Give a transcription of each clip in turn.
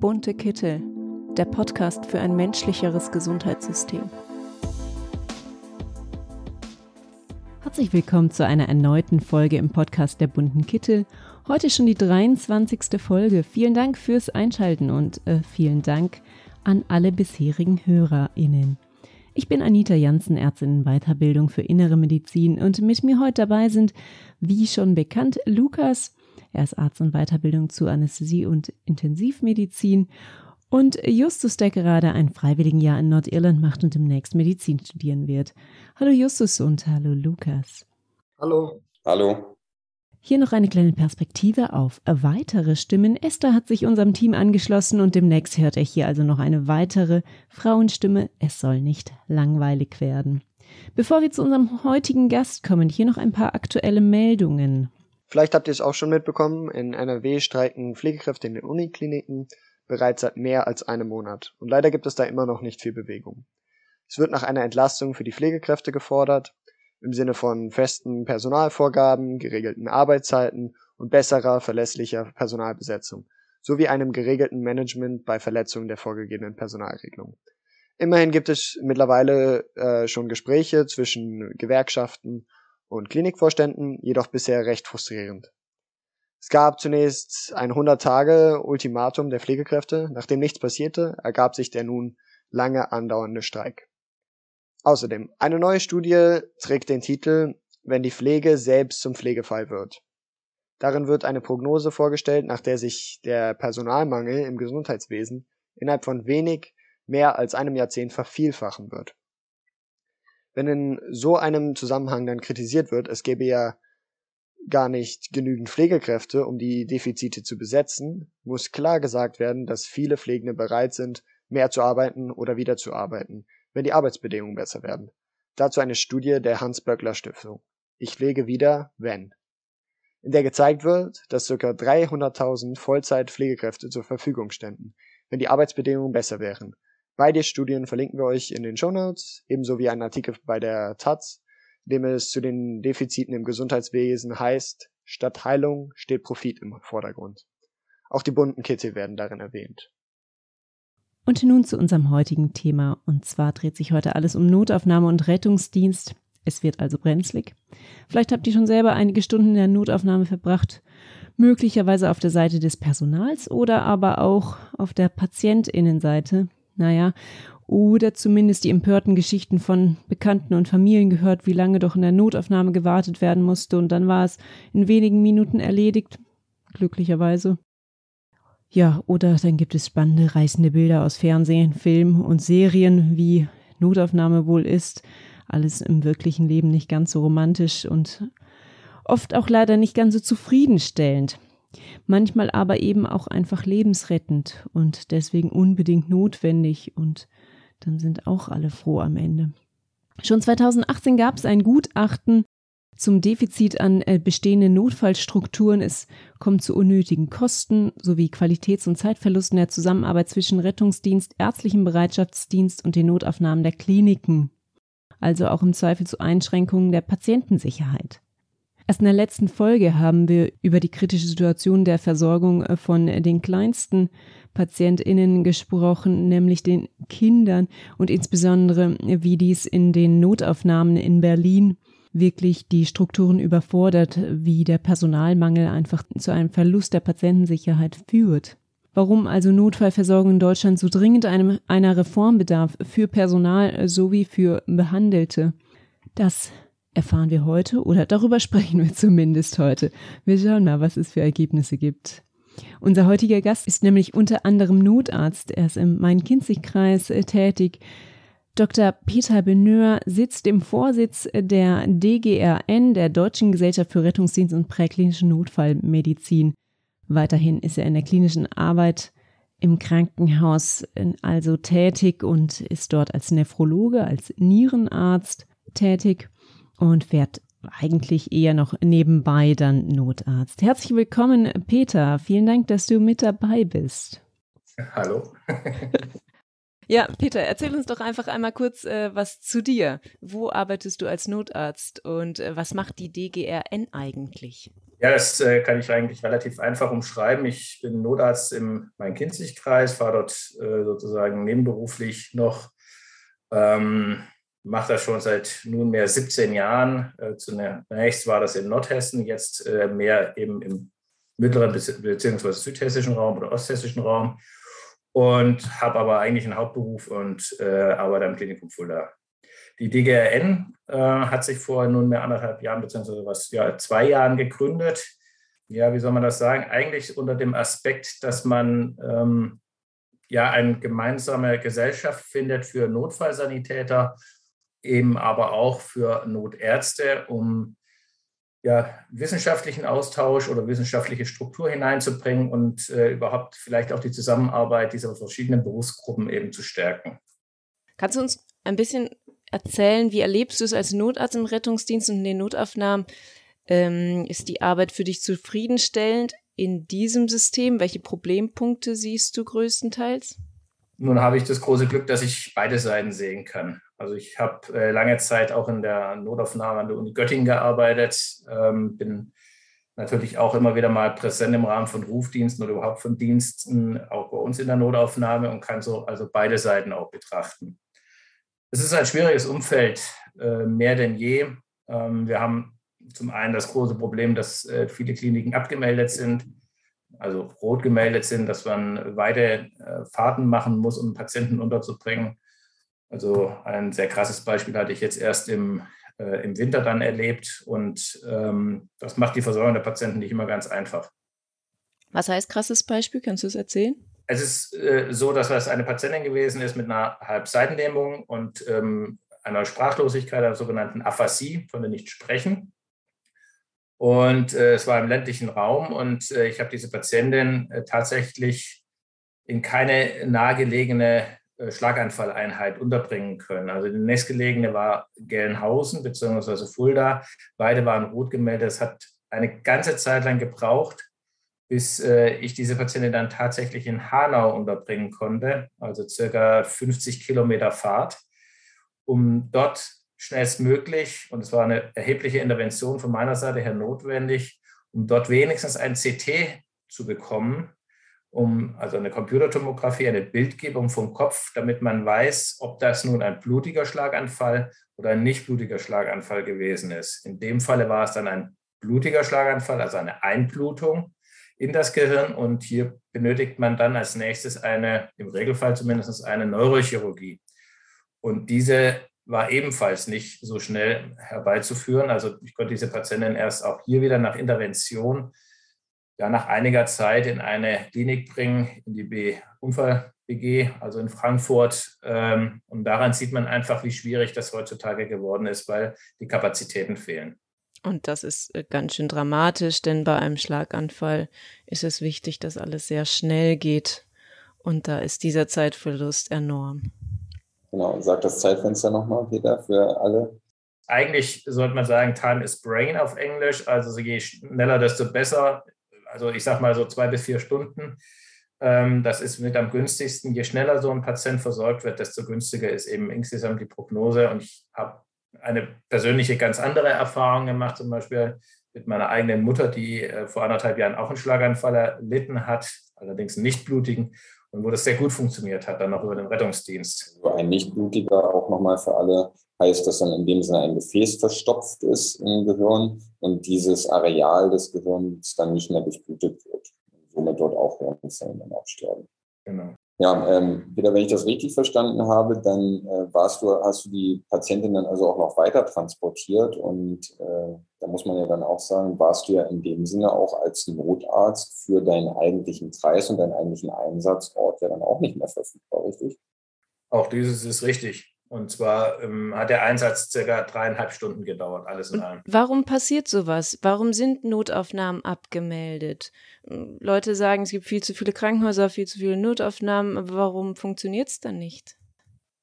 Bunte Kittel, der Podcast für ein menschlicheres Gesundheitssystem. Herzlich willkommen zu einer erneuten Folge im Podcast der Bunten Kittel. Heute schon die 23. Folge. Vielen Dank fürs Einschalten und äh, vielen Dank an alle bisherigen HörerInnen. Ich bin Anita Janssen, Ärztin in Weiterbildung für Innere Medizin und mit mir heute dabei sind, wie schon bekannt, Lukas. Er ist Arzt in Weiterbildung zu Anästhesie und Intensivmedizin und Justus, der gerade ein Freiwilligenjahr in Nordirland macht und demnächst Medizin studieren wird. Hallo Justus und hallo Lukas. Hallo. Hallo. Hier noch eine kleine Perspektive auf weitere Stimmen. Esther hat sich unserem Team angeschlossen und demnächst hört er hier also noch eine weitere Frauenstimme. Es soll nicht langweilig werden. Bevor wir zu unserem heutigen Gast kommen, hier noch ein paar aktuelle Meldungen. Vielleicht habt ihr es auch schon mitbekommen, in NRW streiken Pflegekräfte in den Unikliniken bereits seit mehr als einem Monat. Und leider gibt es da immer noch nicht viel Bewegung. Es wird nach einer Entlastung für die Pflegekräfte gefordert im Sinne von festen Personalvorgaben, geregelten Arbeitszeiten und besserer, verlässlicher Personalbesetzung sowie einem geregelten Management bei Verletzungen der vorgegebenen Personalregelung. Immerhin gibt es mittlerweile äh, schon Gespräche zwischen Gewerkschaften und Klinikvorständen, jedoch bisher recht frustrierend. Es gab zunächst ein 100-Tage-Ultimatum der Pflegekräfte. Nachdem nichts passierte, ergab sich der nun lange andauernde Streik. Außerdem, eine neue Studie trägt den Titel Wenn die Pflege selbst zum Pflegefall wird. Darin wird eine Prognose vorgestellt, nach der sich der Personalmangel im Gesundheitswesen innerhalb von wenig mehr als einem Jahrzehnt vervielfachen wird. Wenn in so einem Zusammenhang dann kritisiert wird, es gäbe ja gar nicht genügend Pflegekräfte, um die Defizite zu besetzen, muss klar gesagt werden, dass viele Pflegende bereit sind, mehr zu arbeiten oder wieder zu arbeiten, wenn die Arbeitsbedingungen besser werden. Dazu eine Studie der Hans-Böckler-Stiftung. Ich pflege wieder, wenn. In der gezeigt wird, dass ca. 300.000 Vollzeit-Pflegekräfte zur Verfügung ständen, wenn die Arbeitsbedingungen besser wären. Beide Studien verlinken wir euch in den Show Notes, ebenso wie einen Artikel bei der Taz, in dem es zu den Defiziten im Gesundheitswesen heißt, statt Heilung steht Profit im Vordergrund. Auch die bunten Kittel werden darin erwähnt. Und nun zu unserem heutigen Thema. Und zwar dreht sich heute alles um Notaufnahme und Rettungsdienst. Es wird also brenzlig. Vielleicht habt ihr schon selber einige Stunden in der Notaufnahme verbracht, möglicherweise auf der Seite des Personals oder aber auch auf der Patientinnenseite. Naja, oder zumindest die empörten Geschichten von Bekannten und Familien gehört, wie lange doch in der Notaufnahme gewartet werden musste und dann war es in wenigen Minuten erledigt. Glücklicherweise. Ja, oder dann gibt es spannende, reißende Bilder aus Fernsehen, Film und Serien, wie Notaufnahme wohl ist. Alles im wirklichen Leben nicht ganz so romantisch und oft auch leider nicht ganz so zufriedenstellend. Manchmal aber eben auch einfach lebensrettend und deswegen unbedingt notwendig und dann sind auch alle froh am Ende. Schon 2018 gab es ein Gutachten zum Defizit an äh, bestehenden Notfallstrukturen. Es kommt zu unnötigen Kosten sowie Qualitäts- und Zeitverlusten der Zusammenarbeit zwischen Rettungsdienst, ärztlichem Bereitschaftsdienst und den Notaufnahmen der Kliniken. Also auch im Zweifel zu Einschränkungen der Patientensicherheit. Erst in der letzten Folge haben wir über die kritische Situation der Versorgung äh, von den kleinsten PatientInnen gesprochen, nämlich den Kindern und insbesondere, wie dies in den Notaufnahmen in Berlin wirklich die Strukturen überfordert, wie der Personalmangel einfach zu einem Verlust der Patientensicherheit führt. Warum also Notfallversorgung in Deutschland so dringend einem, einer Reform bedarf für Personal sowie für Behandelte, das erfahren wir heute oder darüber sprechen wir zumindest heute. Wir schauen mal, was es für Ergebnisse gibt. Unser heutiger Gast ist nämlich unter anderem Notarzt. Er ist im Main-Kinzig-Kreis äh, tätig. Dr. Peter Beneur sitzt im Vorsitz der DGRN, der Deutschen Gesellschaft für Rettungsdienst und Präklinische Notfallmedizin. Weiterhin ist er in der klinischen Arbeit im Krankenhaus äh, also tätig und ist dort als Nephrologe, als Nierenarzt tätig und fährt eigentlich eher noch nebenbei dann Notarzt. Herzlich willkommen, Peter. Vielen Dank, dass du mit dabei bist. Hallo. ja, Peter, erzähl uns doch einfach einmal kurz äh, was zu dir. Wo arbeitest du als Notarzt und äh, was macht die DGRN eigentlich? Ja, das äh, kann ich eigentlich relativ einfach umschreiben. Ich bin Notarzt im Main-Kinzig-Kreis, fahre dort äh, sozusagen nebenberuflich noch, ähm, mache das schon seit nunmehr 17 Jahren. Äh, zunächst war das in Nordhessen, jetzt äh, mehr eben im mittleren bzw. südhessischen Raum oder osthessischen Raum und habe aber eigentlich einen Hauptberuf und äh, arbeite am Klinikum Fulda. Die DGRN äh, hat sich vor nunmehr anderthalb Jahren beziehungsweise was ja zwei Jahren gegründet. Ja, wie soll man das sagen? Eigentlich unter dem Aspekt, dass man ähm, ja eine gemeinsame Gesellschaft findet für Notfallsanitäter, eben aber auch für Notärzte, um ja, wissenschaftlichen Austausch oder wissenschaftliche Struktur hineinzubringen und äh, überhaupt vielleicht auch die Zusammenarbeit dieser verschiedenen Berufsgruppen eben zu stärken. Kannst du uns ein bisschen erzählen, wie erlebst du es als Notarzt im Rettungsdienst und in den Notaufnahmen? Ähm, ist die Arbeit für dich zufriedenstellend in diesem System? Welche Problempunkte siehst du größtenteils? Nun habe ich das große Glück, dass ich beide Seiten sehen kann. Also ich habe äh, lange Zeit auch in der Notaufnahme an der Uni Göttingen gearbeitet, ähm, bin natürlich auch immer wieder mal präsent im Rahmen von Rufdiensten oder überhaupt von Diensten, auch bei uns in der Notaufnahme und kann so also beide Seiten auch betrachten. Es ist ein schwieriges Umfeld, äh, mehr denn je. Ähm, wir haben zum einen das große Problem, dass äh, viele Kliniken abgemeldet sind also rot gemeldet sind, dass man weite äh, Fahrten machen muss, um Patienten unterzubringen. Also ein sehr krasses Beispiel hatte ich jetzt erst im, äh, im Winter dann erlebt und ähm, das macht die Versorgung der Patienten nicht immer ganz einfach. Was heißt krasses Beispiel? Kannst du es erzählen? Es ist äh, so, dass es eine Patientin gewesen ist mit einer Halbseitenlähmung und ähm, einer Sprachlosigkeit, einer sogenannten Aphasie, von der nicht sprechen. Und äh, es war im ländlichen Raum und äh, ich habe diese Patientin äh, tatsächlich in keine nahegelegene Schlaganfalleinheit unterbringen können. Also die nächstgelegene war Gelnhausen bzw. Fulda. Beide waren rot gemeldet. Es hat eine ganze Zeit lang gebraucht, bis äh, ich diese Patientin dann tatsächlich in Hanau unterbringen konnte, also circa 50 Kilometer Fahrt, um dort schnellstmöglich, und es war eine erhebliche Intervention von meiner Seite her notwendig, um dort wenigstens ein CT zu bekommen, um also eine Computertomographie, eine Bildgebung vom Kopf, damit man weiß, ob das nun ein blutiger Schlaganfall oder ein nicht blutiger Schlaganfall gewesen ist. In dem Falle war es dann ein blutiger Schlaganfall, also eine Einblutung in das Gehirn. Und hier benötigt man dann als nächstes eine, im Regelfall zumindest eine Neurochirurgie. Und diese war ebenfalls nicht so schnell herbeizuführen. Also ich konnte diese Patientin erst auch hier wieder nach Intervention, ja nach einiger Zeit in eine Klinik bringen, in die B Unfall-BG, also in Frankfurt. Ähm, und daran sieht man einfach, wie schwierig das heutzutage geworden ist, weil die Kapazitäten fehlen. Und das ist äh, ganz schön dramatisch, denn bei einem Schlaganfall ist es wichtig, dass alles sehr schnell geht. Und da ist dieser Zeitverlust enorm. Genau, sag das Zeitfenster nochmal, Peter, für alle. Eigentlich sollte man sagen, Time is Brain auf Englisch. Also je schneller, desto besser. Also ich sage mal so zwei bis vier Stunden. Ähm, das ist mit am günstigsten. Je schneller so ein Patient versorgt wird, desto günstiger ist eben insgesamt die Prognose. Und ich habe eine persönliche ganz andere Erfahrung gemacht, zum Beispiel mit meiner eigenen Mutter, die äh, vor anderthalb Jahren auch einen Schlaganfall erlitten hat, allerdings einen nicht blutigen und wo das sehr gut funktioniert hat, dann noch über den Rettungsdienst. Also ein Nichtblutiger auch nochmal für alle heißt, dass dann in dem Sinne ein Gefäß verstopft ist im Gehirn und dieses Areal des Gehirns dann nicht mehr durchblutet wird. Und somit dort auch Hirnzellen dann absterben. Genau. Ja, ähm, Peter, wenn ich das richtig verstanden habe, dann äh, warst du, hast du die Patientin dann also auch noch weiter transportiert und äh, da muss man ja dann auch sagen, warst du ja in dem Sinne auch als Notarzt für deinen eigentlichen Kreis und deinen eigentlichen Einsatzort ja dann auch nicht mehr verfügbar, richtig? Auch dieses ist richtig. Und zwar ähm, hat der Einsatz circa dreieinhalb Stunden gedauert, alles in allem. Warum passiert sowas? Warum sind Notaufnahmen abgemeldet? Leute sagen, es gibt viel zu viele Krankenhäuser, viel zu viele Notaufnahmen, aber warum funktioniert es dann nicht?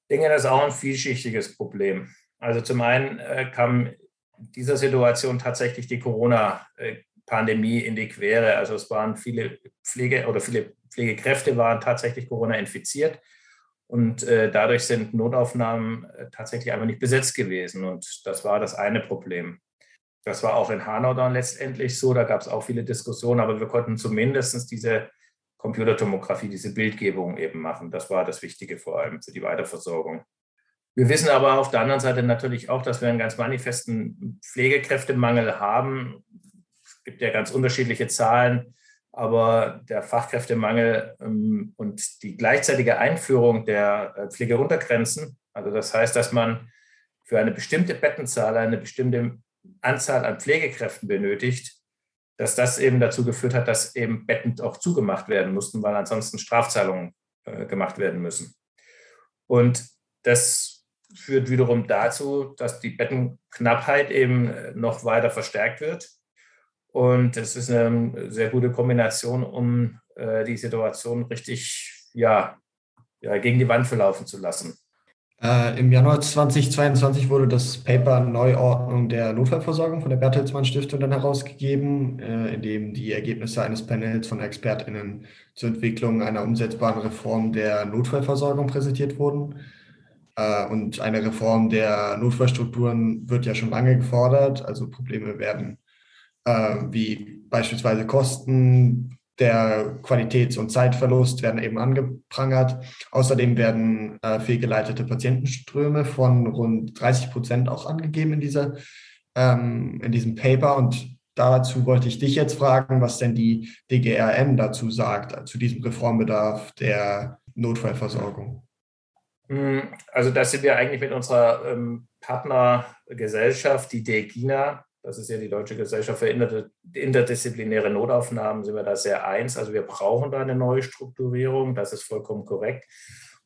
Ich denke, das ist auch ein vielschichtiges Problem. Also zum einen äh, kam dieser Situation tatsächlich die Corona-Pandemie in die Quere. Also es waren viele Pflege oder viele Pflegekräfte waren tatsächlich Corona infiziert. Und äh, dadurch sind Notaufnahmen äh, tatsächlich einfach nicht besetzt gewesen. Und das war das eine Problem. Das war auch in Hanau dann letztendlich so. Da gab es auch viele Diskussionen, aber wir konnten zumindest diese Computertomographie, diese Bildgebung eben machen. Das war das Wichtige vor allem für die Weiterversorgung. Wir wissen aber auf der anderen Seite natürlich auch, dass wir einen ganz manifesten Pflegekräftemangel haben. Es gibt ja ganz unterschiedliche Zahlen, aber der Fachkräftemangel ähm, und die gleichzeitige Einführung der äh, Pflegeuntergrenzen, also das heißt, dass man für eine bestimmte Bettenzahl eine bestimmte Anzahl an Pflegekräften benötigt, dass das eben dazu geführt hat, dass eben Betten auch zugemacht werden mussten, weil ansonsten Strafzahlungen äh, gemacht werden müssen. Und das führt wiederum dazu, dass die Bettenknappheit eben äh, noch weiter verstärkt wird. Und es ist eine sehr gute Kombination, um äh, die Situation richtig ja, ja, gegen die Wand verlaufen zu lassen. Äh, Im Januar 2022 wurde das Paper Neuordnung der Notfallversorgung von der Bertelsmann Stiftung dann herausgegeben, äh, in dem die Ergebnisse eines Panels von ExpertInnen zur Entwicklung einer umsetzbaren Reform der Notfallversorgung präsentiert wurden. Äh, und eine Reform der Notfallstrukturen wird ja schon lange gefordert. Also Probleme werden äh, wie beispielsweise Kosten, der Qualitäts- und Zeitverlust werden eben angeprangert. Außerdem werden äh, fehlgeleitete Patientenströme von rund 30 Prozent auch angegeben in, dieser, ähm, in diesem Paper. Und dazu wollte ich dich jetzt fragen, was denn die DGRN dazu sagt, zu diesem Reformbedarf der Notfallversorgung. Hm, also da sind wir eigentlich mit unserer ähm, Partnergesellschaft, die DEGINA, das ist ja die Deutsche Gesellschaft für interdisziplinäre Notaufnahmen, sind wir da sehr eins. Also wir brauchen da eine neue Strukturierung, das ist vollkommen korrekt.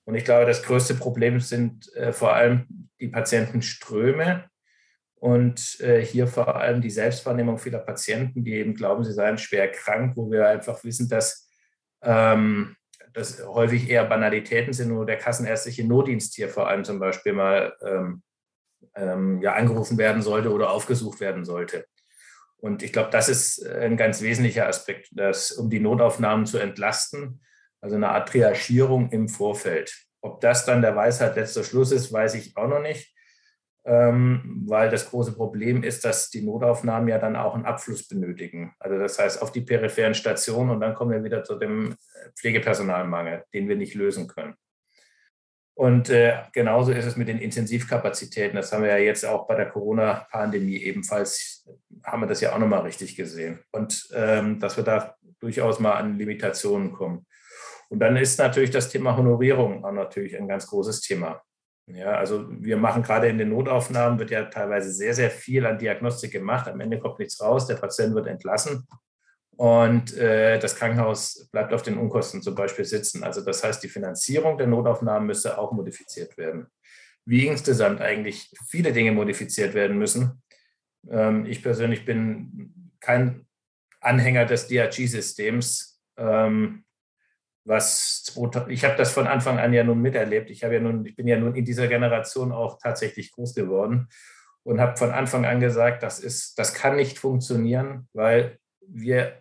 Und ich glaube, das größte Problem sind äh, vor allem die Patientenströme und äh, hier vor allem die Selbstwahrnehmung vieler Patienten, die eben glauben, sie seien schwer krank, wo wir einfach wissen, dass ähm, das häufig eher Banalitäten sind, nur der kassenärztliche Notdienst hier vor allem zum Beispiel mal ähm, ähm, ja, angerufen werden sollte oder aufgesucht werden sollte. Und ich glaube, das ist ein ganz wesentlicher Aspekt, dass, um die Notaufnahmen zu entlasten, also eine Art Triagierung im Vorfeld. Ob das dann der Weisheit letzter Schluss ist, weiß ich auch noch nicht, ähm, weil das große Problem ist, dass die Notaufnahmen ja dann auch einen Abfluss benötigen. Also das heißt auf die peripheren Stationen und dann kommen wir wieder zu dem Pflegepersonalmangel, den wir nicht lösen können. Und äh, genauso ist es mit den Intensivkapazitäten. Das haben wir ja jetzt auch bei der Corona-Pandemie ebenfalls, haben wir das ja auch nochmal richtig gesehen. Und ähm, dass wir da durchaus mal an Limitationen kommen. Und dann ist natürlich das Thema Honorierung auch natürlich ein ganz großes Thema. Ja, also wir machen gerade in den Notaufnahmen, wird ja teilweise sehr, sehr viel an Diagnostik gemacht. Am Ende kommt nichts raus, der Patient wird entlassen. Und äh, das Krankenhaus bleibt auf den Unkosten zum Beispiel sitzen. Also das heißt, die Finanzierung der Notaufnahmen müsste auch modifiziert werden. Wie insgesamt eigentlich viele Dinge modifiziert werden müssen. Ähm, ich persönlich bin kein Anhänger des DRG-Systems. Ähm, was ich habe das von Anfang an ja nun miterlebt. Ich habe ja nun, ich bin ja nun in dieser Generation auch tatsächlich groß geworden und habe von Anfang an gesagt, das ist, das kann nicht funktionieren, weil wir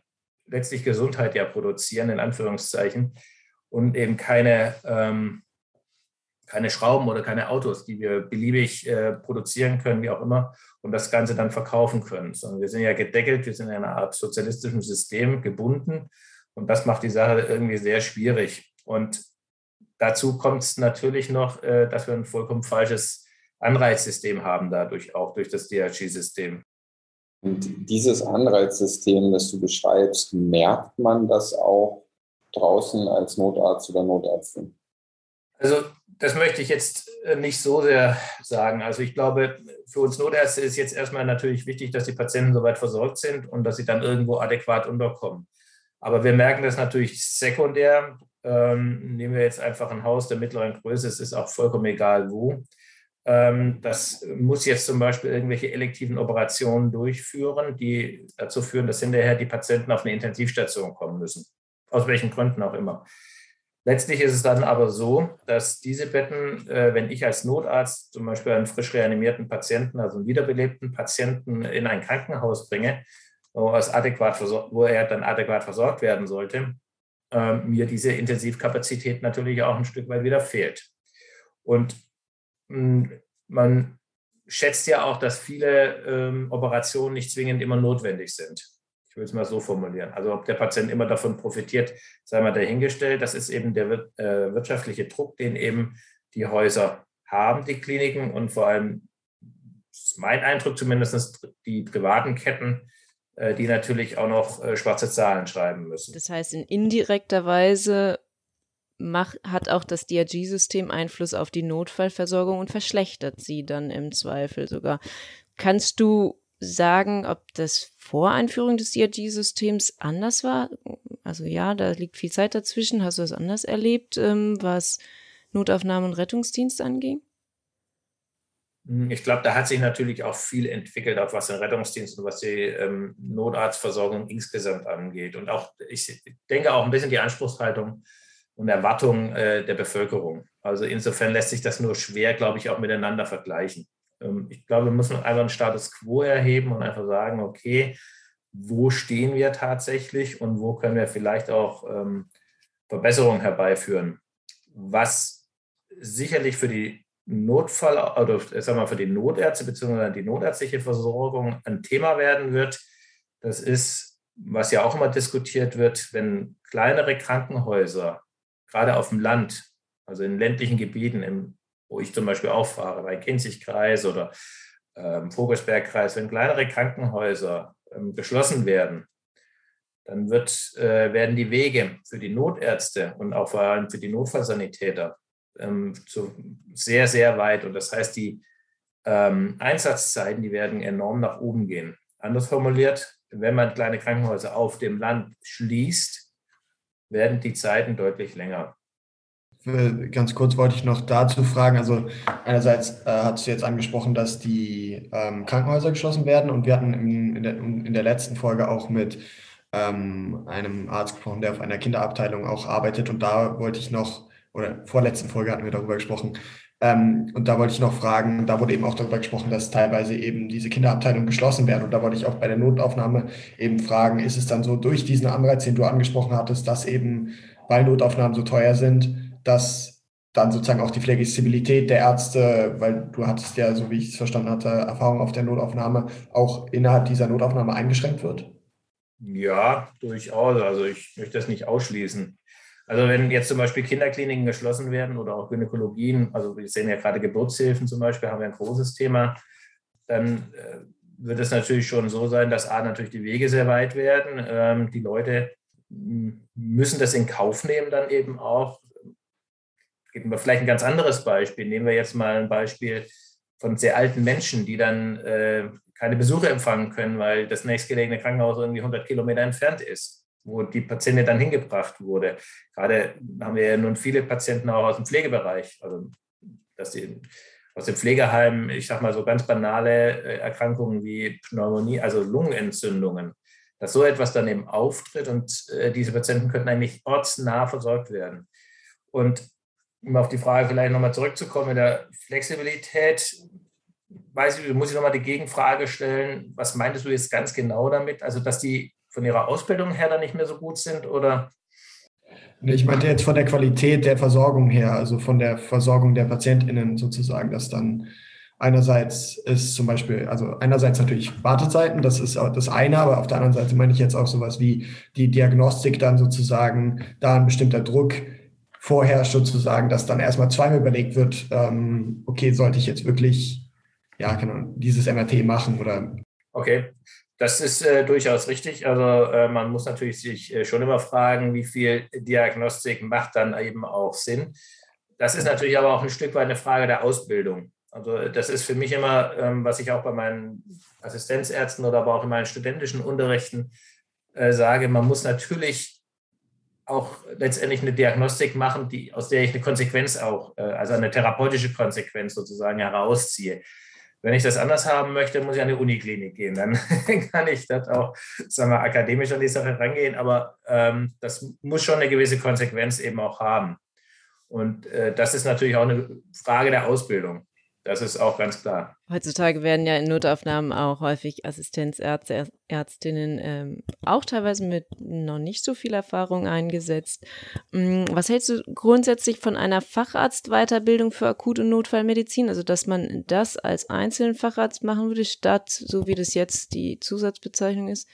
letztlich Gesundheit ja produzieren, in Anführungszeichen, und eben keine, ähm, keine Schrauben oder keine Autos, die wir beliebig äh, produzieren können, wie auch immer, und das Ganze dann verkaufen können. Sondern wir sind ja gedeckelt, wir sind in einer Art sozialistischem System gebunden und das macht die Sache irgendwie sehr schwierig. Und dazu kommt es natürlich noch, äh, dass wir ein vollkommen falsches Anreizsystem haben, dadurch auch durch das DRG-System. Und dieses Anreizsystem, das du beschreibst, merkt man das auch draußen als Notarzt oder Notärztin? Also das möchte ich jetzt äh, nicht so sehr sagen. Also ich glaube, für uns Notärzte ist jetzt erstmal natürlich wichtig, dass die Patienten soweit versorgt sind und dass sie dann irgendwo adäquat unterkommen. Aber wir merken das natürlich sekundär. Ähm, nehmen wir jetzt einfach ein Haus der mittleren Größe, es ist auch vollkommen egal wo. Ähm, das muss jetzt zum Beispiel irgendwelche elektiven Operationen durchführen, die dazu führen, dass hinterher die Patienten auf eine Intensivstation kommen müssen. Aus welchen Gründen auch immer. Letztlich ist es dann aber so, dass diese Betten, äh, wenn ich als Notarzt zum Beispiel einen frisch reanimierten Patienten, also einen wiederbelebten Patienten in ein Krankenhaus bringe, wo, er dann adäquat versorgt werden sollte, ähm, mir diese Intensivkapazität natürlich auch ein Stück weit wieder fehlt. Und man schätzt ja auch, dass viele ähm, Operationen nicht zwingend immer notwendig sind. Ich will es mal so formulieren. Also ob der Patient immer davon profitiert, sei mal dahingestellt. Das ist eben der äh, wirtschaftliche Druck, den eben die Häuser haben, die Kliniken und vor allem, ist mein Eindruck zumindest, die privaten Ketten, äh, die natürlich auch noch äh, schwarze Zahlen schreiben müssen. Das heißt, in indirekter Weise macht, hat auch das DRG-System Einfluss auf die Notfallversorgung und verschlechtert sie dann im Zweifel sogar. Kannst du sagen, ob das vor Einführung des DRG-Systems anders war? Also ja, da liegt viel Zeit dazwischen. Hast du das anders erlebt, ähm, was Notaufnahme und Rettungsdienst anging? Hm, ich glaube, da hat sich natürlich auch viel entwickelt, auch was den Rettungsdienst und was die ähm, Notarztversorgung insgesamt angeht. Und auch, ich denke auch ein bisschen die Anspruchshaltung und Erwartungen äh, der Bevölkerung. Also insofern lässt sich das nur schwer, glaube ich, auch miteinander vergleichen. Ähm, ich glaube, wir müssen einfach einen Status quo erheben und einfach sagen, okay, wo stehen wir tatsächlich und wo können wir vielleicht auch ähm, Verbesserungen herbeiführen. Was sicherlich für die Notfall oder sagen wir für die Notärzte bzw. die notärztliche Versorgung ein Thema werden wird. Das ist, was ja auch immer diskutiert wird, wenn kleinere Krankenhäuser gerade auf dem Land, also in ländlichen Gebieten, im, wo ich zum Beispiel auch fahre, bei Kinzigkreis oder ähm, Vogelsbergkreis, wenn kleinere Krankenhäuser ähm, geschlossen werden, dann wird, äh, werden die Wege für die Notärzte und auch vor allem für die Notfallsanitäter ähm, zu, sehr, sehr weit. Und das heißt, die ähm, Einsatzzeiten, die werden enorm nach oben gehen. Anders formuliert, wenn man kleine Krankenhäuser auf dem Land schließt, werden die Zeiten deutlich länger. Ganz kurz wollte ich noch dazu fragen, also einerseits äh, hast du jetzt angesprochen, dass die ähm, Krankenhäuser geschlossen werden und wir hatten in, in, der, in der letzten Folge auch mit ähm, einem Arzt gesprochen, der auf einer Kinderabteilung auch arbeitet und da wollte ich noch, oder vorletzten Folge hatten wir darüber gesprochen, ähm, und da wollte ich noch fragen, da wurde eben auch darüber gesprochen, dass teilweise eben diese Kinderabteilungen geschlossen werden. Und da wollte ich auch bei der Notaufnahme eben fragen, ist es dann so durch diesen Anreiz, den du angesprochen hattest, dass eben, weil Notaufnahmen so teuer sind, dass dann sozusagen auch die Flexibilität der Ärzte, weil du hattest ja, so wie ich es verstanden hatte, Erfahrung auf der Notaufnahme, auch innerhalb dieser Notaufnahme eingeschränkt wird? Ja, durchaus. Also ich möchte das nicht ausschließen. Also wenn jetzt zum Beispiel Kinderkliniken geschlossen werden oder auch Gynäkologien, also wir sehen ja gerade Geburtshilfen zum Beispiel, haben wir ein großes Thema, dann äh, wird es natürlich schon so sein, dass A, natürlich die Wege sehr weit werden. Ähm, die Leute müssen das in Kauf nehmen dann eben auch. Geben wir vielleicht ein ganz anderes Beispiel. Nehmen wir jetzt mal ein Beispiel von sehr alten Menschen, die dann äh, keine Besuche empfangen können, weil das nächstgelegene Krankenhaus irgendwie 100 Kilometer entfernt ist wo die Patientin dann hingebracht wurde. Gerade haben wir ja nun viele Patienten auch aus dem Pflegebereich, also dass die aus dem Pflegeheim, ich sage mal so ganz banale äh, Erkrankungen wie Pneumonie, also Lungenentzündungen, dass so etwas dann eben auftritt und äh, diese Patienten könnten eigentlich ortsnah versorgt werden. Und um auf die Frage vielleicht nochmal zurückzukommen, mit der Flexibilität, weiß ich, muss ich nochmal die Gegenfrage stellen, was meintest du jetzt ganz genau damit? Also, dass die von ihrer Ausbildung her dann nicht mehr so gut sind oder? Ich meinte jetzt von der Qualität der Versorgung her, also von der Versorgung der PatientInnen sozusagen, dass dann einerseits ist zum Beispiel, also einerseits natürlich Wartezeiten, das ist das eine, aber auf der anderen Seite meine ich jetzt auch sowas wie die Diagnostik dann sozusagen, da ein bestimmter Druck vorherrscht sozusagen, dass dann erstmal zweimal überlegt wird, ähm, okay, sollte ich jetzt wirklich, ja, genau, dieses MRT machen oder Okay, das ist äh, durchaus richtig. Also äh, man muss natürlich sich äh, schon immer fragen, wie viel Diagnostik macht dann eben auch Sinn. Das ist natürlich aber auch ein Stück weit eine Frage der Ausbildung. Also das ist für mich immer, ähm, was ich auch bei meinen Assistenzärzten oder aber auch in meinen studentischen Unterrichten äh, sage, man muss natürlich auch letztendlich eine Diagnostik machen, die, aus der ich eine Konsequenz auch, äh, also eine therapeutische Konsequenz sozusagen herausziehe. Wenn ich das anders haben möchte, muss ich an die Uniklinik gehen. Dann kann ich das auch, sagen wir, akademisch an die Sache rangehen. Aber ähm, das muss schon eine gewisse Konsequenz eben auch haben. Und äh, das ist natürlich auch eine Frage der Ausbildung. Das ist auch ganz klar. Heutzutage werden ja in Notaufnahmen auch häufig Assistenzärzte, Ärztinnen ähm, auch teilweise mit noch nicht so viel Erfahrung eingesetzt. Mm, was hältst du grundsätzlich von einer Facharztweiterbildung für Akut- und Notfallmedizin? Also, dass man das als einzelnen Facharzt machen würde, statt, so wie das jetzt die Zusatzbezeichnung ist,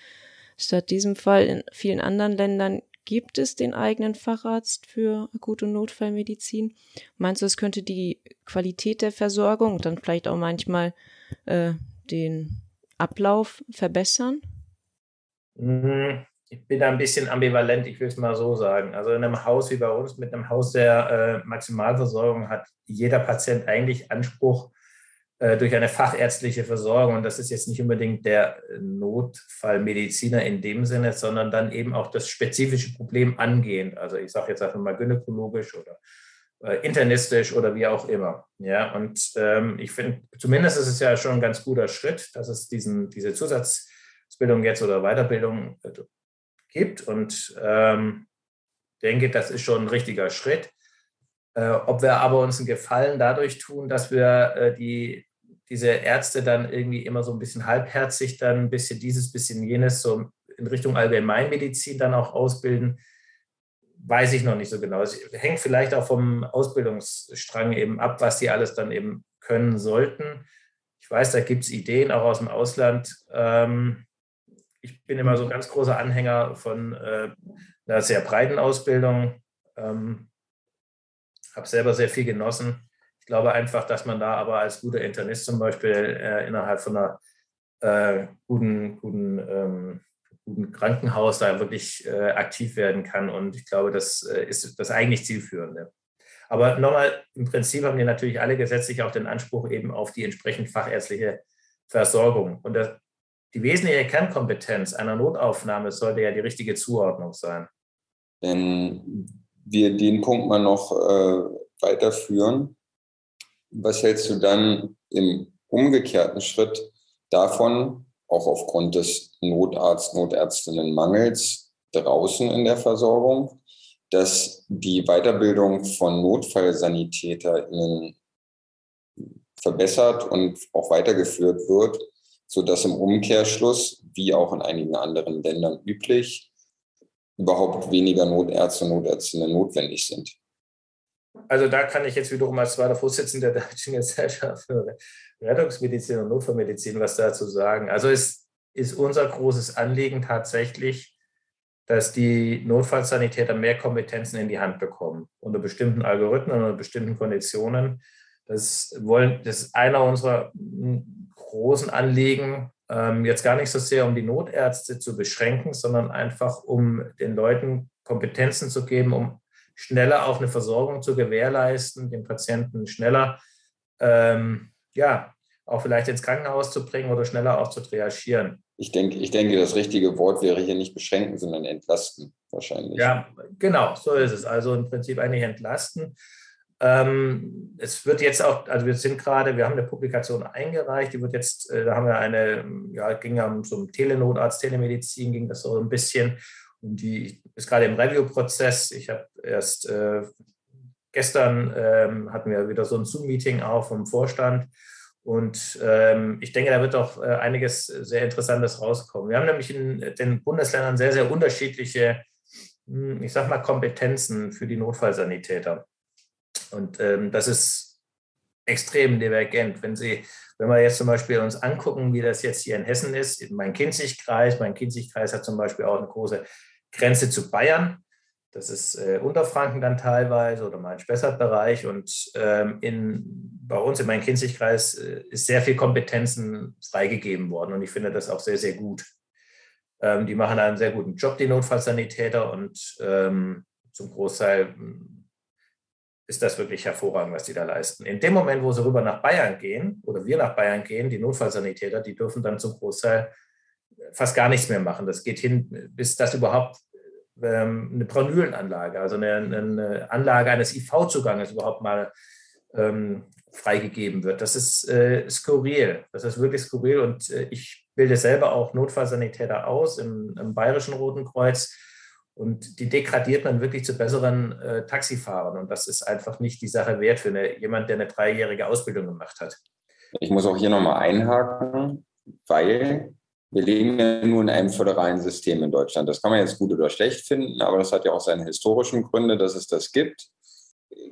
statt diesem Fall in vielen anderen Ländern Gibt es den eigenen Facharzt für Akut- und Notfallmedizin? Meinst du, es könnte die Qualität der Versorgung und dann vielleicht auch manchmal äh, den Ablauf verbessern? Hm, ich bin da ein bisschen ambivalent, ich will es mal so sagen. Also in einem Haus wie bei uns, mit einem Haus der äh, Maximalversorgung, hat jeder Patient eigentlich Anspruch durch eine fachärztliche Versorgung. Und das ist jetzt nicht unbedingt der Notfallmediziner in dem Sinne, sondern dann eben auch das spezifische Problem angehend. Also ich sage jetzt einfach mal gynäkologisch oder äh, internistisch oder wie auch immer. Ja, und ähm, ich finde, zumindest ist es ja schon ein ganz guter Schritt, dass es diesen, diese Zusatzbildung jetzt oder Weiterbildung äh, gibt. Und ähm, denke, das ist schon ein richtiger Schritt. Äh, ob wir aber uns einen Gefallen dadurch tun, dass wir äh, die, diese Ärzte dann irgendwie immer so ein bisschen halbherzig dann ein bisschen dieses, bisschen jenes so in Richtung Allgemeinmedizin dann auch ausbilden, weiß ich noch nicht so genau. Es hängt vielleicht auch vom Ausbildungsstrang eben ab, was die alles dann eben können sollten. Ich weiß, da gibt es Ideen auch aus dem Ausland. Ähm, ich bin immer so ein ganz großer Anhänger von äh, einer sehr breiten Ausbildung. Ähm, habe selber sehr viel genossen. Ich glaube einfach, dass man da aber als guter Internist zum Beispiel äh, innerhalb von einer äh, guten, guten, ähm, guten Krankenhaus da wirklich äh, aktiv werden kann. Und ich glaube, das äh, ist das eigentlich Zielführende. Aber nochmal, im Prinzip haben wir natürlich alle gesetzlich auch den Anspruch eben auf die entsprechend fachärztliche Versorgung. Und das, die wesentliche Kernkompetenz einer Notaufnahme sollte ja die richtige Zuordnung sein. Denn wir den Punkt mal noch äh, weiterführen, was hältst du dann im umgekehrten Schritt davon, auch aufgrund des Notarzt, Notärztinnenmangels draußen in der Versorgung, dass die Weiterbildung von NotfallsanitäterInnen verbessert und auch weitergeführt wird, sodass im Umkehrschluss, wie auch in einigen anderen Ländern üblich, überhaupt weniger Notärzte und Notärztinnen notwendig sind. Also da kann ich jetzt wiederum als zweiter Vorsitzender der Deutschen Gesellschaft für Rettungsmedizin und Notfallmedizin was dazu sagen. Also es ist unser großes Anliegen tatsächlich, dass die Notfallsanitäter mehr Kompetenzen in die Hand bekommen, unter bestimmten Algorithmen, unter bestimmten Konditionen. Das, wollen, das ist einer unserer großen Anliegen, ähm, jetzt gar nicht so sehr, um die Notärzte zu beschränken, sondern einfach, um den Leuten Kompetenzen zu geben, um schneller auch eine Versorgung zu gewährleisten, den Patienten schneller, ähm, ja, auch vielleicht ins Krankenhaus zu bringen oder schneller auch zu triagieren. Ich denke, ich denke, das richtige Wort wäre hier nicht beschränken, sondern entlasten wahrscheinlich. Ja, genau, so ist es. Also im Prinzip eigentlich entlasten. Ähm, es wird jetzt auch, also wir sind gerade, wir haben eine Publikation eingereicht, die wird jetzt, äh, da haben wir eine, ja, ging ja um so einen Telenotarzt, Telemedizin, ging das so ein bisschen um die, ist gerade im Review-Prozess. Ich habe erst äh, gestern ähm, hatten wir wieder so ein Zoom-Meeting auch vom Vorstand. Und ähm, ich denke, da wird auch äh, einiges sehr Interessantes rauskommen. Wir haben nämlich in den Bundesländern sehr, sehr unterschiedliche, hm, ich sag mal, Kompetenzen für die Notfallsanitäter. Und ähm, das ist extrem divergent. Wenn Sie, wenn wir jetzt zum Beispiel uns angucken, wie das jetzt hier in Hessen ist, mein Kinzigkreis, mein Kinzigkreis hat zum Beispiel auch eine große Grenze zu Bayern. Das ist äh, Unterfranken dann teilweise oder mein Spessart-Bereich. Und ähm, in, bei uns in meinem Kinzigkreis äh, ist sehr viel Kompetenzen freigegeben worden. Und ich finde das auch sehr, sehr gut. Ähm, die machen einen sehr guten Job, die Notfallsanitäter. Und ähm, zum Großteil ist das wirklich hervorragend, was die da leisten. In dem Moment, wo sie rüber nach Bayern gehen oder wir nach Bayern gehen, die Notfallsanitäter, die dürfen dann zum Großteil fast gar nichts mehr machen. Das geht hin, bis das überhaupt ähm, eine Pronülenanlage, also eine, eine, Anlage eines IV-Zuganges überhaupt mal ähm, freigegeben wird. Das ist äh, skurril. Das ist wirklich skurril und äh, ich bilde selber auch Notfallsanitäter aus im, im Bayerischen Roten Kreuz. Und die degradiert man wirklich zu besseren äh, Taxifahrern. Und das ist einfach nicht die Sache wert für eine, jemand, der eine dreijährige Ausbildung gemacht hat. Ich muss auch hier nochmal einhaken, weil wir leben ja nur in einem föderalen System in Deutschland. Das kann man jetzt gut oder schlecht finden, aber das hat ja auch seine historischen Gründe, dass es das gibt.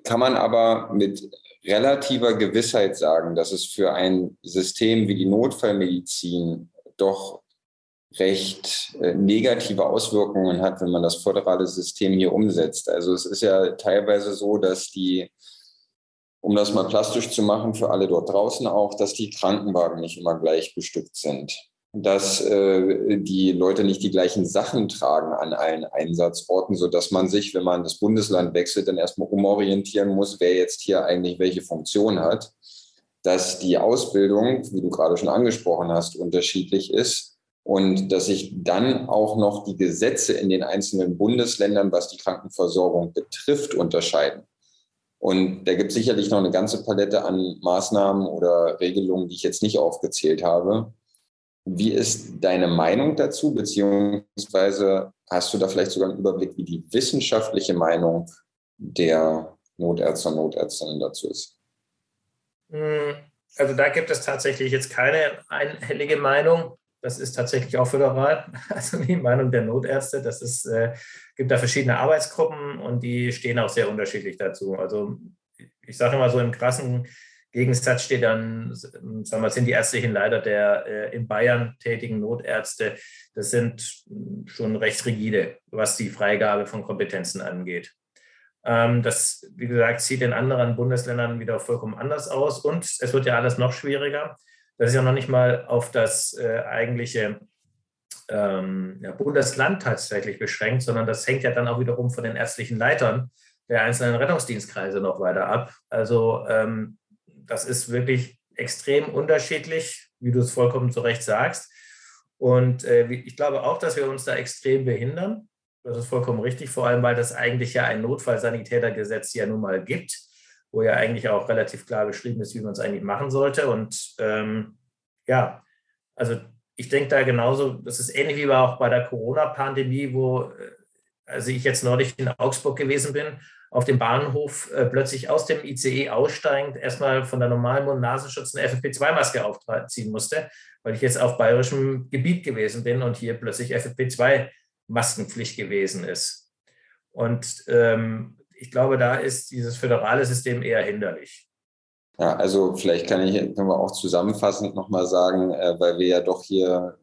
Kann man aber mit relativer Gewissheit sagen, dass es für ein System wie die Notfallmedizin doch recht äh, negative Auswirkungen hat, wenn man das föderale System hier umsetzt. Also es ist ja teilweise so, dass die, um das mal plastisch zu machen, für alle dort draußen auch, dass die Krankenwagen nicht immer gleich bestückt sind. Dass äh, die Leute nicht die gleichen Sachen tragen an allen Einsatzorten, so dass man sich, wenn man das Bundesland wechselt, dann erstmal umorientieren muss, wer jetzt hier eigentlich welche Funktion hat, dass die Ausbildung, wie du gerade schon angesprochen hast, unterschiedlich ist und dass sich dann auch noch die Gesetze in den einzelnen Bundesländern, was die Krankenversorgung betrifft, unterscheiden. Und da gibt es sicherlich noch eine ganze Palette an Maßnahmen oder Regelungen, die ich jetzt nicht aufgezählt habe, wie ist deine Meinung dazu, beziehungsweise hast du da vielleicht sogar einen Überblick, wie die wissenschaftliche Meinung der Notärzte und Notärztinnen dazu ist? Hm, also da gibt es tatsächlich jetzt keine einhellige Meinung. Das ist tatsächlich auch föderal, also die Meinung der Notärzte. Das ist, äh, gibt da verschiedene Arbeitsgruppen und die stehen auch sehr unterschiedlich dazu. Also ich sage immer so im krassen Gegensatz steht dann, sagen wir, sind die ärztlichen Leiter der äh, in Bayern tätigen Notärzte. Das sind schon recht rigide, was die Freigabe von Kompetenzen angeht. Ähm, das, wie gesagt, sieht in anderen Bundesländern wieder vollkommen anders aus und es wird ja alles noch schwieriger. Das ist ja noch nicht mal auf das äh, eigentliche ähm, ja, Bundesland tatsächlich beschränkt, sondern das hängt ja dann auch wiederum von den ärztlichen Leitern der einzelnen Rettungsdienstkreise noch weiter ab. Also ähm, das ist wirklich extrem unterschiedlich, wie du es vollkommen zu Recht sagst. Und äh, ich glaube auch, dass wir uns da extrem behindern. Das ist vollkommen richtig, vor allem weil das eigentlich ja ein Notfallsanitätergesetz ja nun mal gibt, wo ja eigentlich auch relativ klar beschrieben ist, wie man es eigentlich machen sollte. Und ähm, ja, also ich denke da genauso, das ist ähnlich wie auch bei der Corona-Pandemie, wo äh, also ich jetzt neulich in Augsburg gewesen bin auf dem Bahnhof äh, plötzlich aus dem ICE aussteigend erstmal von der normalen Mund-Nasenschutz eine FFP2-Maske aufziehen musste, weil ich jetzt auf bayerischem Gebiet gewesen bin und hier plötzlich FFP2-Maskenpflicht gewesen ist. Und ähm, ich glaube, da ist dieses föderale System eher hinderlich. Ja, also vielleicht kann ich, wir auch zusammenfassend nochmal sagen, äh, weil wir ja doch hier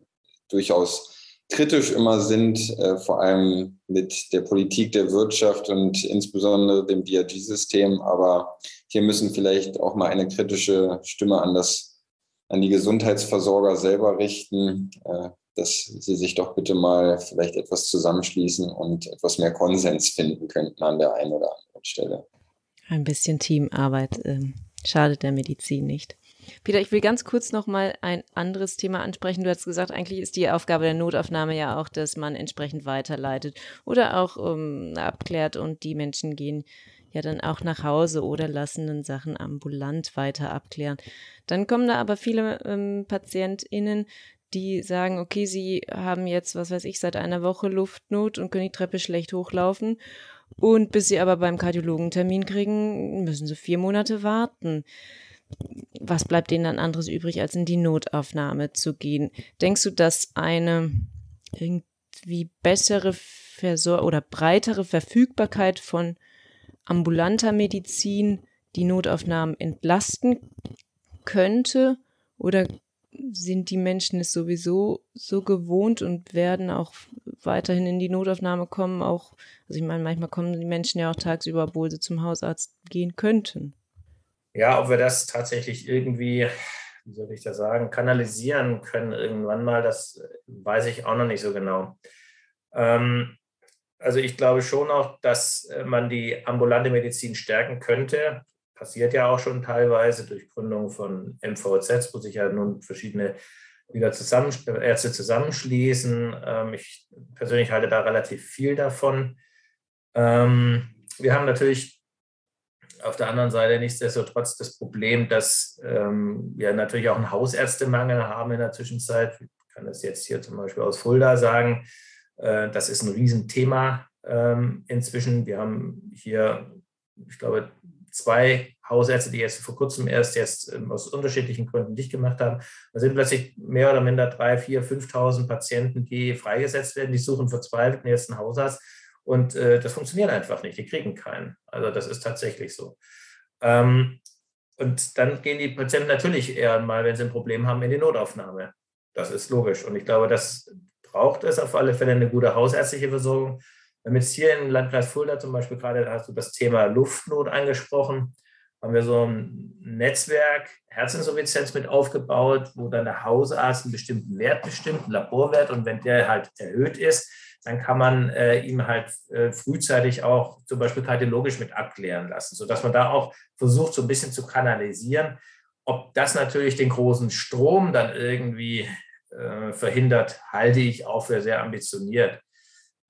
durchaus kritisch immer sind, äh, vor allem mit der Politik der Wirtschaft und insbesondere dem DRG-System. Aber hier müssen vielleicht auch mal eine kritische Stimme an, das, an die Gesundheitsversorger selber richten, äh, dass sie sich doch bitte mal vielleicht etwas zusammenschließen und etwas mehr Konsens finden könnten an der einen oder anderen Stelle. Ein bisschen Teamarbeit äh, schadet der Medizin nicht. Peter, ich will ganz kurz noch mal ein anderes Thema ansprechen. Du hast gesagt, eigentlich ist die Aufgabe der Notaufnahme ja auch, dass man entsprechend weiterleitet oder auch um, abklärt und die Menschen gehen ja dann auch nach Hause oder lassen dann Sachen ambulant weiter abklären. Dann kommen da aber viele ähm, PatientInnen, die sagen, okay, sie haben jetzt, was weiß ich, seit einer Woche Luftnot und können die Treppe schlecht hochlaufen. Und bis sie aber beim Kardiologen Termin kriegen, müssen sie vier Monate warten was bleibt denen dann anderes übrig, als in die Notaufnahme zu gehen? Denkst du, dass eine irgendwie bessere Versor oder breitere Verfügbarkeit von ambulanter Medizin die Notaufnahmen entlasten könnte? Oder sind die Menschen es sowieso so gewohnt und werden auch weiterhin in die Notaufnahme kommen? Auch, also ich meine, manchmal kommen die Menschen ja auch tagsüber, obwohl sie zum Hausarzt gehen könnten. Ja, ob wir das tatsächlich irgendwie, wie soll ich das sagen, kanalisieren können irgendwann mal, das weiß ich auch noch nicht so genau. Ähm, also ich glaube schon auch, dass man die ambulante Medizin stärken könnte. Passiert ja auch schon teilweise durch Gründung von MVZs, wo sich ja nun verschiedene wieder zusammen, Ärzte zusammenschließen. Ähm, ich persönlich halte da relativ viel davon. Ähm, wir haben natürlich auf der anderen Seite nichtsdestotrotz das Problem, dass ähm, wir natürlich auch einen Hausärztemangel haben in der Zwischenzeit. Ich kann das jetzt hier zum Beispiel aus Fulda sagen. Äh, das ist ein Riesenthema ähm, inzwischen. Wir haben hier, ich glaube, zwei Hausärzte, die jetzt vor kurzem erst jetzt ähm, aus unterschiedlichen Gründen dicht gemacht haben. Da sind plötzlich mehr oder minder drei, vier, 5.000 Patienten, die freigesetzt werden. Die suchen verzweifelt einen Hausarzt. Und äh, das funktioniert einfach nicht. Die kriegen keinen. Also das ist tatsächlich so. Ähm, und dann gehen die Patienten natürlich eher mal, wenn sie ein Problem haben, in die Notaufnahme. Das ist logisch. Und ich glaube, das braucht es auf alle Fälle eine gute hausärztliche Versorgung. Wir haben jetzt hier im Landkreis Fulda zum Beispiel gerade, hast du das Thema Luftnot angesprochen, haben wir so ein Netzwerk Herzinsuffizienz mit aufgebaut, wo dann der Hausarzt einen bestimmten Wert bestimmt, einen Laborwert, und wenn der halt erhöht ist, dann kann man äh, ihm halt äh, frühzeitig auch zum Beispiel kardiologisch mit abklären lassen, sodass man da auch versucht, so ein bisschen zu kanalisieren. Ob das natürlich den großen Strom dann irgendwie äh, verhindert, halte ich auch für sehr ambitioniert.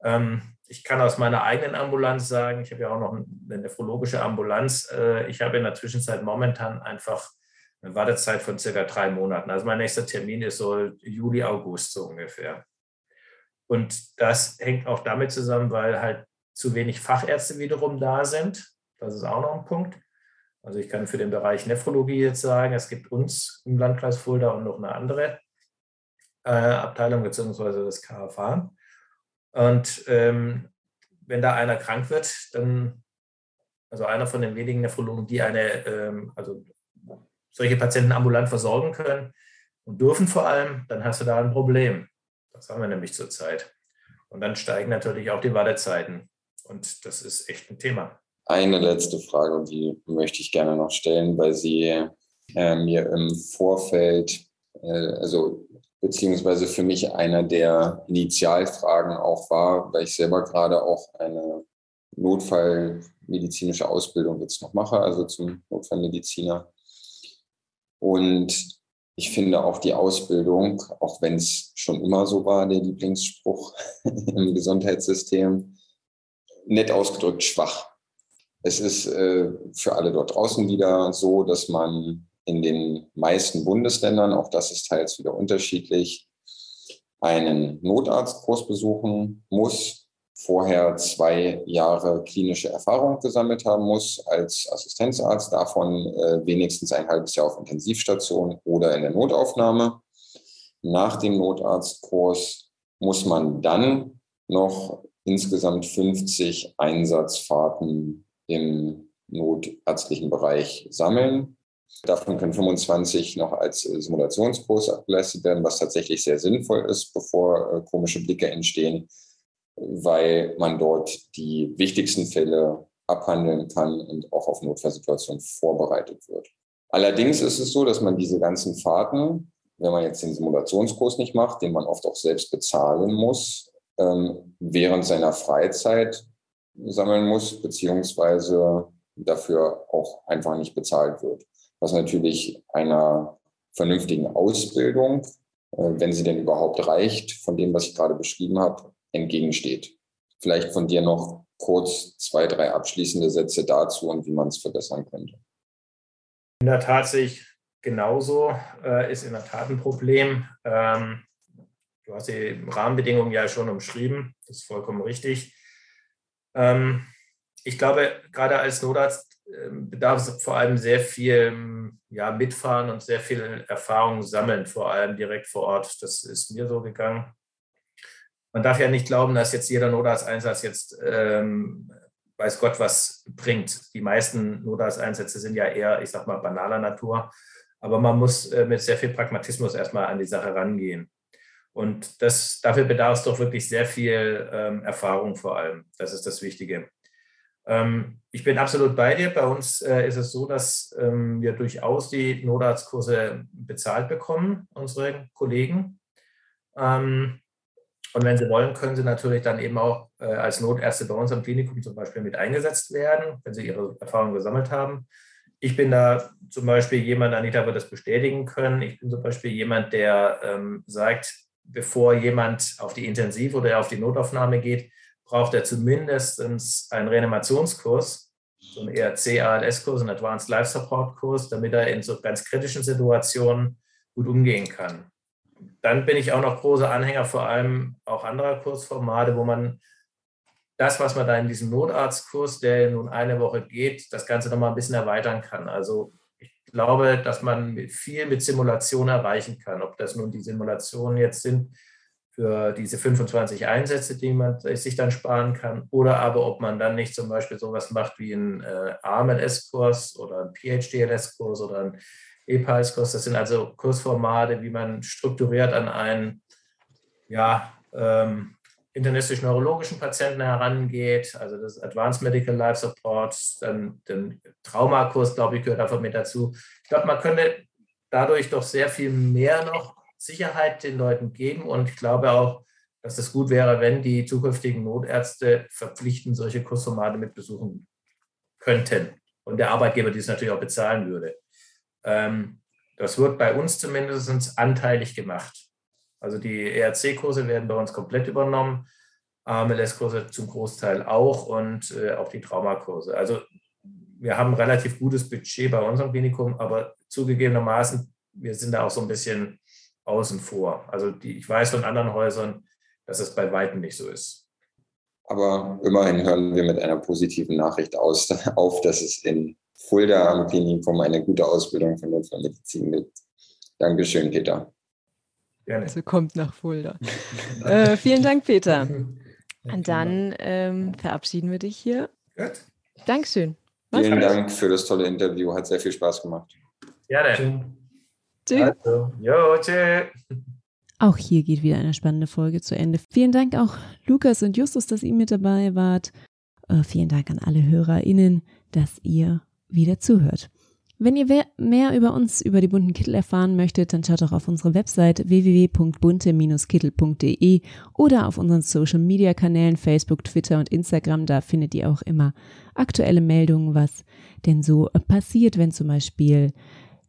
Ähm, ich kann aus meiner eigenen Ambulanz sagen, ich habe ja auch noch eine nephrologische Ambulanz. Äh, ich habe in der Zwischenzeit momentan einfach eine Wartezeit von circa drei Monaten. Also mein nächster Termin ist so Juli, August so ungefähr. Und das hängt auch damit zusammen, weil halt zu wenig Fachärzte wiederum da sind. Das ist auch noch ein Punkt. Also ich kann für den Bereich Nephrologie jetzt sagen, es gibt uns im Landkreis Fulda und noch eine andere äh, Abteilung beziehungsweise das KFH. Und ähm, wenn da einer krank wird, dann, also einer von den wenigen Nephrologen, die eine, ähm, also solche Patienten ambulant versorgen können und dürfen vor allem, dann hast du da ein Problem. Das haben wir nämlich zurzeit. Und dann steigen natürlich auch die Wartezeiten. Und das ist echt ein Thema. Eine letzte Frage, die möchte ich gerne noch stellen, weil Sie äh, mir im Vorfeld, äh, also beziehungsweise für mich einer der Initialfragen auch war, weil ich selber gerade auch eine Notfallmedizinische Ausbildung jetzt noch mache, also zum Notfallmediziner. Und ich finde auch die Ausbildung, auch wenn es schon immer so war, der Lieblingsspruch im Gesundheitssystem, nett ausgedrückt schwach. Es ist äh, für alle dort draußen wieder so, dass man in den meisten Bundesländern, auch das ist teils wieder unterschiedlich, einen Notarztkurs besuchen muss, vorher zwei Jahre klinische Erfahrung gesammelt haben muss als Assistenzarzt, davon äh, wenigstens ein halbes Jahr auf Intensivstation oder in der Notaufnahme. Nach dem Notarztkurs muss man dann noch insgesamt 50 Einsatzfahrten im notärztlichen Bereich sammeln. Davon können 25 noch als Simulationskurs abgeleistet werden, was tatsächlich sehr sinnvoll ist, bevor äh, komische Blicke entstehen weil man dort die wichtigsten Fälle abhandeln kann und auch auf Notfallsituationen vorbereitet wird. Allerdings ist es so, dass man diese ganzen Fahrten, wenn man jetzt den Simulationskurs nicht macht, den man oft auch selbst bezahlen muss, ähm, während seiner Freizeit sammeln muss, beziehungsweise dafür auch einfach nicht bezahlt wird. Was natürlich einer vernünftigen Ausbildung, äh, wenn sie denn überhaupt reicht, von dem, was ich gerade beschrieben habe, entgegensteht. Vielleicht von dir noch kurz zwei, drei abschließende Sätze dazu und wie man es verbessern könnte. In der Tat sehe ich genauso, äh, ist in der Tat ein Problem. Ähm, du hast die Rahmenbedingungen ja schon umschrieben, das ist vollkommen richtig. Ähm, ich glaube, gerade als Notarzt äh, bedarf es vor allem sehr viel ja, Mitfahren und sehr viel Erfahrung sammeln, vor allem direkt vor Ort. Das ist mir so gegangen man darf ja nicht glauben, dass jetzt jeder Notarzteinsatz jetzt ähm, weiß Gott was bringt. Die meisten Notarzteinsätze sind ja eher, ich sag mal, banaler Natur. Aber man muss äh, mit sehr viel Pragmatismus erstmal an die Sache rangehen. Und das, dafür bedarf es doch wirklich sehr viel ähm, Erfahrung vor allem. Das ist das Wichtige. Ähm, ich bin absolut bei dir. Bei uns äh, ist es so, dass ähm, wir durchaus die Notarztkurse bezahlt bekommen, unsere Kollegen. Ähm, und wenn Sie wollen, können Sie natürlich dann eben auch äh, als Notärzte bei uns am Klinikum zum Beispiel mit eingesetzt werden, wenn Sie Ihre Erfahrungen gesammelt haben. Ich bin da zum Beispiel jemand, Anita wird das bestätigen können, ich bin zum Beispiel jemand, der ähm, sagt, bevor jemand auf die Intensiv- oder auf die Notaufnahme geht, braucht er zumindest einen Reanimationskurs, so einen ERC-ALS-Kurs, einen Advanced Life Support-Kurs, damit er in so ganz kritischen Situationen gut umgehen kann dann bin ich auch noch großer Anhänger vor allem auch anderer Kursformate, wo man das, was man da in diesem Notarztkurs, der nun eine Woche geht, das Ganze nochmal ein bisschen erweitern kann. Also ich glaube, dass man viel mit Simulation erreichen kann. Ob das nun die Simulationen jetzt sind für diese 25 Einsätze, die man sich dann sparen kann, oder aber ob man dann nicht zum Beispiel sowas macht wie ein äh, AMLS-Kurs oder ein PhDLS-Kurs oder ein EPALS-Kurs. Das sind also Kursformate, wie man strukturiert an einen ja, ähm, internistisch-neurologischen Patienten herangeht, also das Advanced Medical Life Support, dann den Traumakurs, glaube ich, gehört davon mit dazu. Ich glaube, man könnte dadurch doch sehr viel mehr noch Sicherheit den Leuten geben und ich glaube auch, dass es gut wäre, wenn die zukünftigen Notärzte verpflichtend solche Kursformate mit besuchen könnten und der Arbeitgeber dies natürlich auch bezahlen würde. Ähm, das wird bei uns zumindest anteilig gemacht. Also die ERC-Kurse werden bei uns komplett übernommen, AMLS-Kurse zum Großteil auch und äh, auch die Traumakurse. Also wir haben ein relativ gutes Budget bei unserem Klinikum, aber zugegebenermaßen, wir sind da auch so ein bisschen außen vor. Also die, ich weiß von anderen Häusern, dass es bei weitem nicht so ist. Aber immerhin hören wir mit einer positiven Nachricht aus, auf, dass es in Fulda am Klinikum eine gute Ausbildung von Notfallmedizin gibt. Dankeschön, Peter. Gerne. Also kommt nach Fulda. äh, vielen Dank, Peter. Und dann ähm, verabschieden wir dich hier. Gut. Dankeschön. Was? Vielen Dank für das tolle Interview. Hat sehr viel Spaß gemacht. Gerne. Tschüss. Also, jo, tschüss. Auch hier geht wieder eine spannende Folge zu Ende. Vielen Dank auch Lukas und Justus, dass ihr mit dabei wart. Äh, vielen Dank an alle HörerInnen, dass ihr wieder zuhört. Wenn ihr mehr über uns, über die bunten Kittel erfahren möchtet, dann schaut doch auf unsere Website www.bunte-kittel.de oder auf unseren Social Media Kanälen Facebook, Twitter und Instagram. Da findet ihr auch immer aktuelle Meldungen, was denn so passiert, wenn zum Beispiel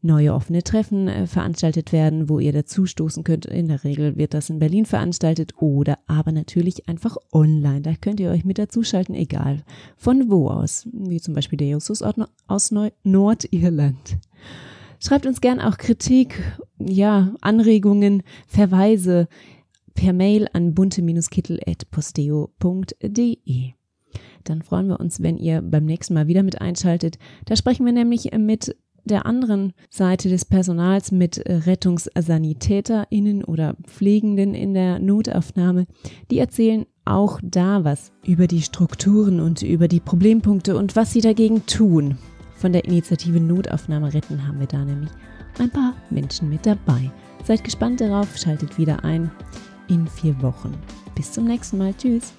neue offene Treffen äh, veranstaltet werden, wo ihr dazu stoßen könnt. In der Regel wird das in Berlin veranstaltet oder aber natürlich einfach online. Da könnt ihr euch mit dazuschalten, egal von wo aus, wie zum Beispiel der Justus aus Neu Nordirland. Schreibt uns gern auch Kritik, ja, Anregungen, Verweise per Mail an bunte-kittel.posteo.de. Dann freuen wir uns, wenn ihr beim nächsten Mal wieder mit einschaltet. Da sprechen wir nämlich mit der anderen Seite des Personals mit RettungssanitäterInnen oder Pflegenden in der Notaufnahme, die erzählen auch da was über die Strukturen und über die Problempunkte und was sie dagegen tun. Von der Initiative Notaufnahme retten haben wir da nämlich ein paar Menschen mit dabei. Seid gespannt darauf, schaltet wieder ein in vier Wochen. Bis zum nächsten Mal. Tschüss.